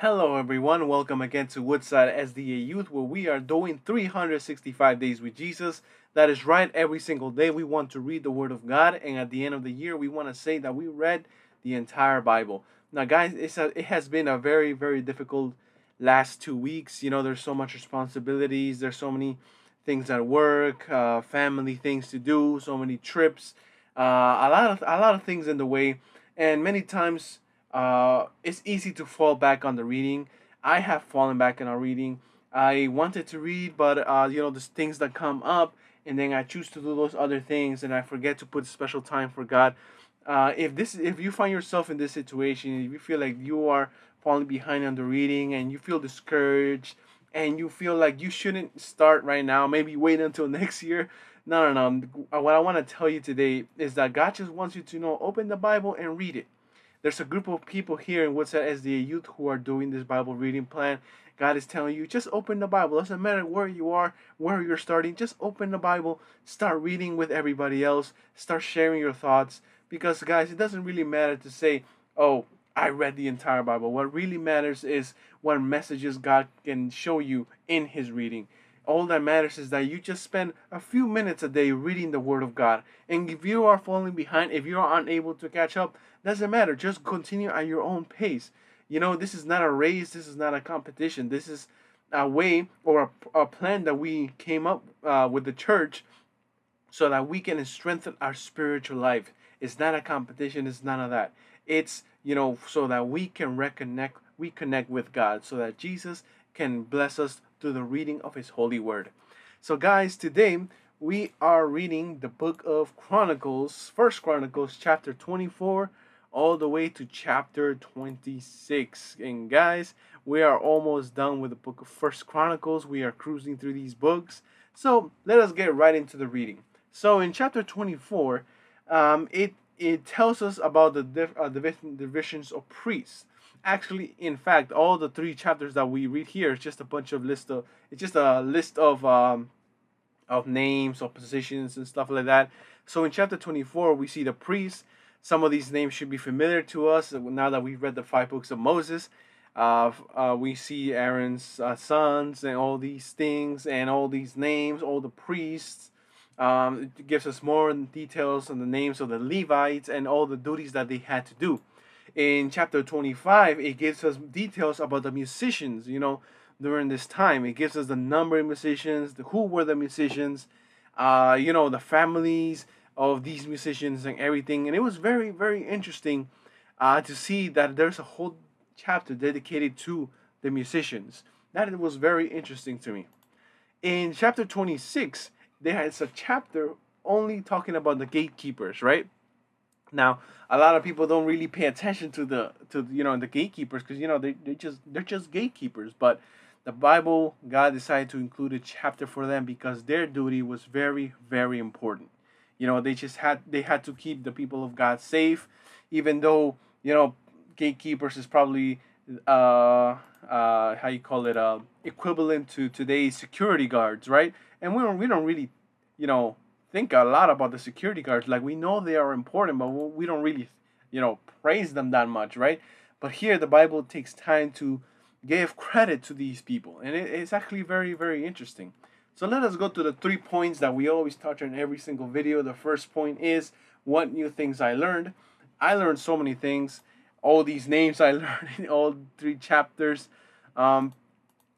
Hello, everyone. Welcome again to Woodside SDA Youth, where we are doing 365 days with Jesus. That is right. Every single day, we want to read the Word of God, and at the end of the year, we want to say that we read the entire Bible. Now, guys, it's a, it has been a very, very difficult last two weeks. You know, there's so much responsibilities. There's so many things at work, uh, family things to do, so many trips, uh, a lot of a lot of things in the way, and many times uh, it's easy to fall back on the reading. I have fallen back on reading. I wanted to read, but uh, you know, there's things that come up, and then I choose to do those other things, and I forget to put special time for God. Uh, if this, if you find yourself in this situation, if you feel like you are falling behind on the reading, and you feel discouraged, and you feel like you shouldn't start right now, maybe wait until next year. No, no, no. What I want to tell you today is that God just wants you to know, open the Bible and read it there's a group of people here in Woodside SDA Youth who are doing this Bible reading plan. God is telling you, just open the Bible. Doesn't matter where you are, where you're starting, just open the Bible, start reading with everybody else, start sharing your thoughts. Because, guys, it doesn't really matter to say, oh, I read the entire Bible. What really matters is what messages God can show you in His reading all that matters is that you just spend a few minutes a day reading the Word of God. And if you are falling behind, if you are unable to catch up, doesn't matter. Just continue at your own pace. You know, this is not a race, this is not a competition. This is a way or a, a plan that we came up uh, with the church so that we can strengthen our spiritual life. It's not a competition, it's none of that. It's, you know, so that we can reconnect, reconnect with God, so that Jesus can bless us through the reading of His holy word. So, guys, today we are reading the book of Chronicles, First Chronicles, chapter 24, all the way to chapter 26. And, guys, we are almost done with the book of First Chronicles. We are cruising through these books. So, let us get right into the reading. So, in chapter 24, um, it it tells us about the div- uh, divisions of priests actually in fact all the three chapters that we read here is just a bunch of list of it's just a list of um of names of positions and stuff like that so in chapter 24 we see the priests some of these names should be familiar to us now that we've read the five books of moses uh, uh, we see aaron's uh, sons and all these things and all these names all the priests. Um, it gives us more details on the names of the levites and all the duties that they had to do. In chapter 25 it gives us details about the musicians you know during this time. It gives us the number of musicians the, who were the musicians uh, you know the families of these musicians and everything and it was very very interesting uh, to see that there's a whole chapter dedicated to the musicians that it was very interesting to me in chapter 26 there is a chapter only talking about the gatekeepers right now, a lot of people don't really pay attention to the to you know the gatekeepers because you know they they just they're just gatekeepers. But the Bible, God decided to include a chapter for them because their duty was very very important. You know, they just had they had to keep the people of God safe, even though you know gatekeepers is probably uh uh how you call it uh equivalent to today's security guards, right? And we don't we don't really you know think a lot about the security guards. Like we know they are important, but we don't really, you know, praise them that much, right? But here the Bible takes time to give credit to these people, and it, it's actually very, very interesting. So let us go to the three points that we always touch on every single video. The first point is what new things I learned. I learned so many things. All these names I learned in all three chapters. Um,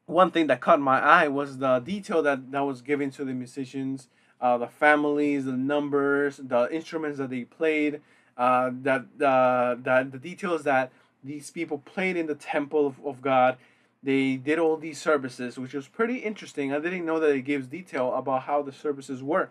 one thing that caught my eye was the detail that, that was given to the musicians uh, the families, the numbers, the instruments that they played, uh, that uh, that the details that these people played in the temple of, of God. They did all these services, which was pretty interesting. I didn't know that it gives detail about how the services were,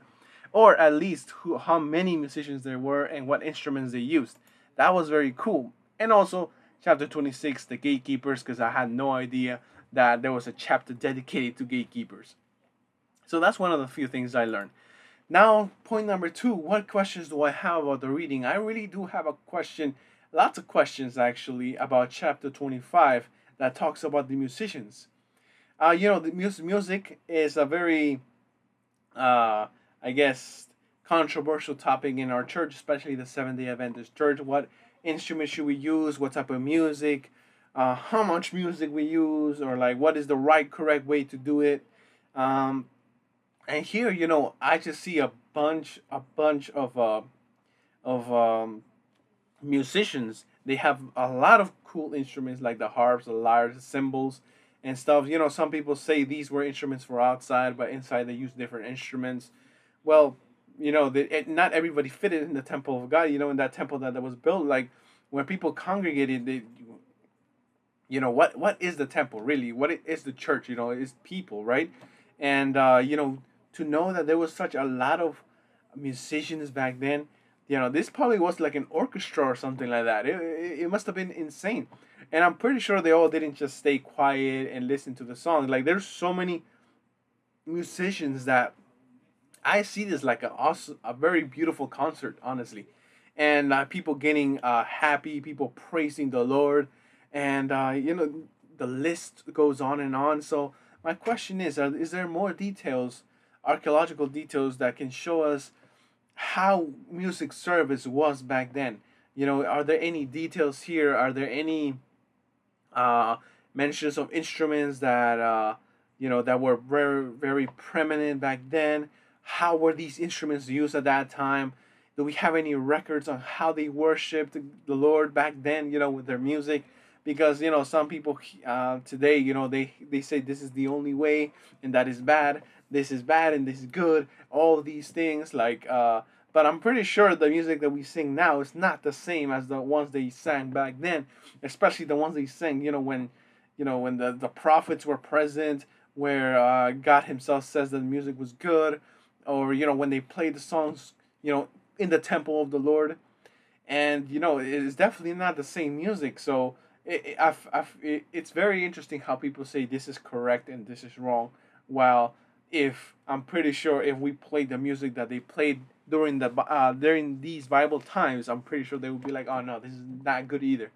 or at least who, how many musicians there were and what instruments they used. That was very cool. And also, chapter 26, the gatekeepers, because I had no idea that there was a chapter dedicated to gatekeepers. So that's one of the few things I learned. Now, point number two, what questions do I have about the reading? I really do have a question, lots of questions actually, about chapter 25 that talks about the musicians. Uh, you know, the mus- music is a very, uh, I guess, controversial topic in our church, especially the Seventh day Adventist church. What instrument should we use? What type of music? uh, how much music we use or like what is the right correct way to do it um, and here you know i just see a bunch a bunch of uh, of um, musicians they have a lot of cool instruments like the harps the lyres the cymbals and stuff. You know some people say these were instruments for outside but inside they use different instruments. Well you know the, it, not everybody fitted in the temple of god you know in that temple that, that was built. Like when people congregated they you know what what is the temple really? What is the church you know is people right? And uh, you know to know that there was such a lot of musicians back then you know this probably was like an orchestra or something like that. It, it, it must have been insane. And i'm pretty sure they all didn't just stay quiet and listen to the song. Like there's so many musicians that i see this like a awesome a very beautiful concert honestly. And uh, people getting uh, happy people praising the lord. And uh, you know the list goes on and on. So my question is: uh, Is there more details, archaeological details that can show us how music service was back then? You know, are there any details here? Are there any uh, mentions of instruments that uh, you know that were very very prominent back then? How were these instruments used at that time? Do we have any records on how they worshipped the Lord back then? You know, with their music because you know some people uh, today you know they they say this is the only way and that is bad this is bad and this is good all these things like uh, but i'm pretty sure the music that we sing now is not the same as the ones they sang back then especially the ones they sang you know when you know when the, the prophets were present where uh, god himself says that the music was good or you know when they played the songs you know in the temple of the lord and you know it's definitely not the same music so it, it, I've, I've, it, it's very interesting how people say this is correct and this is wrong. While if I'm pretty sure if we played the music that they played during the uh, during these Bible times, I'm pretty sure they would be like, oh no, this is not good either.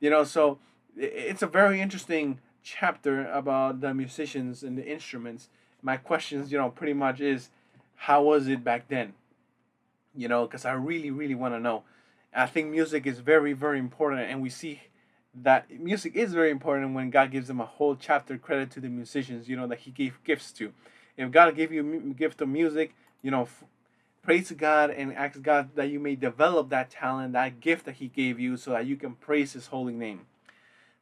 You know, so it's a very interesting chapter about the musicians and the instruments. My questions, you know, pretty much is, how was it back then? You know, because I really, really want to know. I think music is very, very important, and we see that music is very important when God gives them a whole chapter credit to the musicians, you know, that He gave gifts to. If God give you gift of music, you know, f- praise God and ask God that you may develop that talent, that gift that He gave you, so that you can praise His holy name.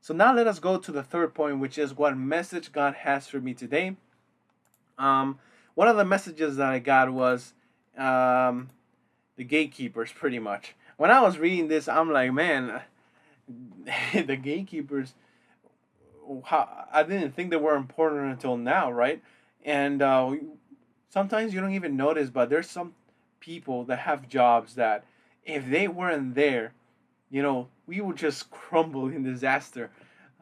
So now let us go to the third point, which is what message God has for me today. Um, one of the messages that I got was um, the gatekeepers, pretty much. When I was reading this, I'm like, man the gatekeepers how I didn't think they were important until now, right? And uh, sometimes you don't even notice, but there's some people that have jobs that if they weren't there, you know, we would just crumble in disaster.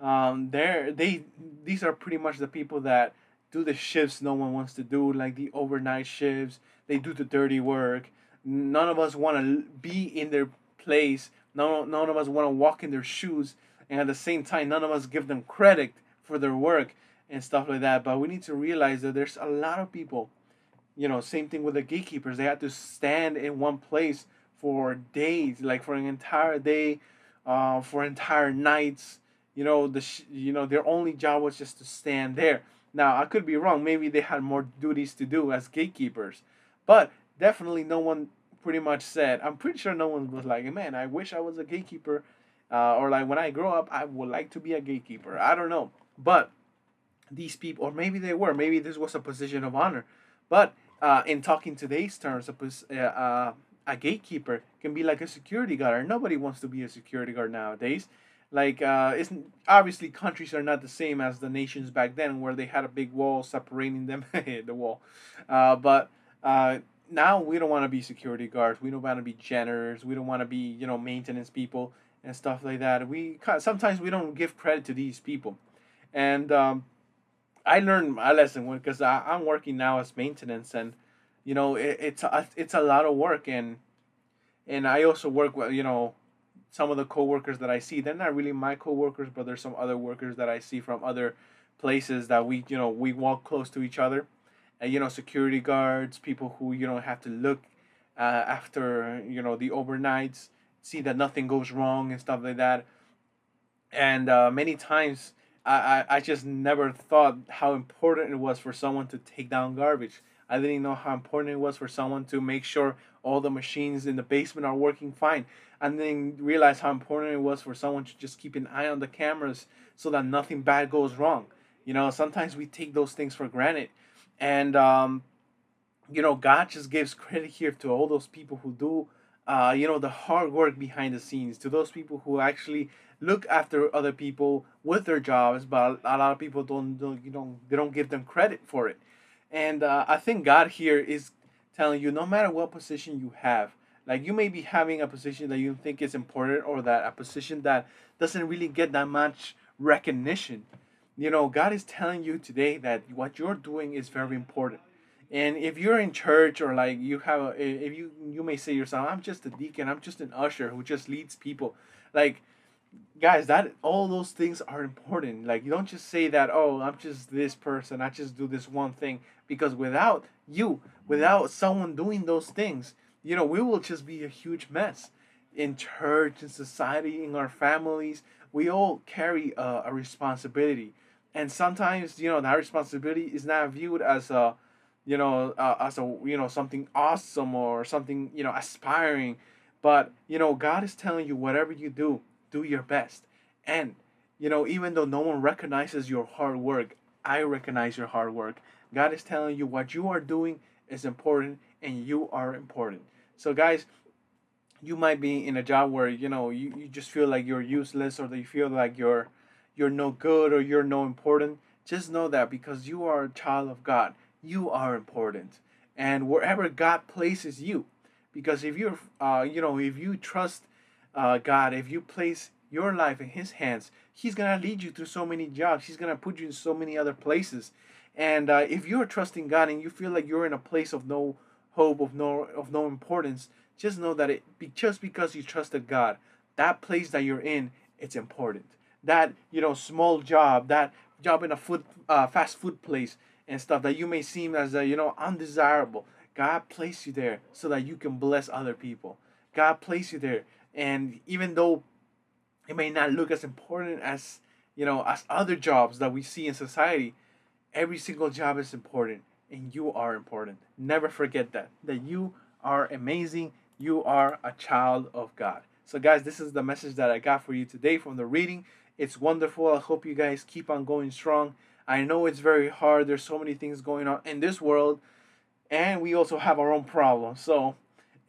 Um, they're, they these are pretty much the people that do the shifts no one wants to do, like the overnight shifts. They do the dirty work. None of us want to be in their place None, none of us want to walk in their shoes, and at the same time, none of us give them credit for their work and stuff like that. But we need to realize that there's a lot of people, you know, same thing with the gatekeepers. They had to stand in one place for days, like for an entire day, uh, for entire nights. You know, the sh- you know their only job was just to stand there. Now I could be wrong. Maybe they had more duties to do as gatekeepers, but definitely no one pretty much said, I'm pretty sure no one was like, man, I wish I was a gatekeeper. Uh, or like when I grow up, I would like to be a gatekeeper. I don't know. But these people, or maybe they were, maybe this was a position of honor. But uh, in talking today's terms, a, uh, a gatekeeper can be like a security guard. And nobody wants to be a security guard nowadays. Like, uh, it's obviously countries are not the same as the nations back then, where they had a big wall separating them, the wall. Uh, but uh, now we don't want to be security guards. We don't want to be janitors. We don't want to be you know maintenance people and stuff like that. We sometimes we don't give credit to these people, and um, I learned my lesson because I'm working now as maintenance, and you know it, it's a, it's a lot of work, and and I also work with you know some of the coworkers that I see. They're not really my coworkers, but there's some other workers that I see from other places that we you know we walk close to each other and you know security guards people who you know have to look uh, after you know the overnights see that nothing goes wrong and stuff like that and uh, many times I, I, I just never thought how important it was for someone to take down garbage. I didn't know how important it was for someone to make sure all the machines in the basement are working fine. I didn't realize how important it was for someone to just keep an eye on the cameras so that nothing bad goes wrong. You know, sometimes we take those things for granted. And, um, you know, God just gives credit here to all those people who do, uh, you know, the hard work behind the scenes, to those people who actually look after other people with their jobs, but a lot of people don't, don't you know, they don't give them credit for it. And uh, I think God here is telling you no matter what position you have, like you may be having a position that you think is important or that a position that doesn't really get that much recognition. You know, God is telling you today that what you're doing is very important. And if you're in church or like you have, a, if you you may say yourself, I'm just a deacon, I'm just an usher who just leads people, like guys that all those things are important. Like you don't just say that oh i'm just this person. I just do this one thing. Because without you without someone doing those things you know we will just be a huge mess. In church in society in our families we all carry a, a responsibility. And sometimes you know that responsibility is not viewed as a you know uh, as a you know something awesome or something you know aspiring but you know god is telling you whatever you do do your best. And, you know, even though no one recognizes your hard work, I recognize your hard work. God is telling you what you are doing is important and you are important. So, guys, you might be in a job where, you know, you, you just feel like you're useless or that you feel like you're you're no good or you're no important. Just know that because you are a child of God, you are important. And wherever God places you, because if you're, uh, you know, if you trust uh, God, if you place your life in His hands, He's gonna lead you through so many jobs. He's gonna put you in so many other places. And uh, if you're trusting God and you feel like you're in a place of no hope, of no of no importance, just know that it just because you trusted God, that place that you're in, it's important. That you know small job, that job in a food uh, fast food place and stuff that you may seem as a, you know undesirable. God placed you there so that you can bless other people. God placed you there. And even though it may not look as important as you know as other jobs that we see in society every single job is important and you are important. Never forget that that you are amazing. You are a child of god. So guys this is the message that i got for you today from the reading. It's wonderful. I hope you guys keep on going strong i know it's very hard there's so many things going on in this world and we also have our own problems so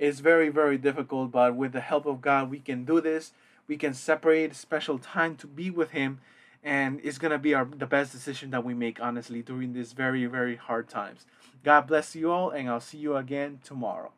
it's very, very difficult, but with the help of God, we can do this. We can separate special time to be with Him, and it's gonna be our the best decision that we make, honestly, during these very, very hard times. God bless you all, and I'll see you again tomorrow.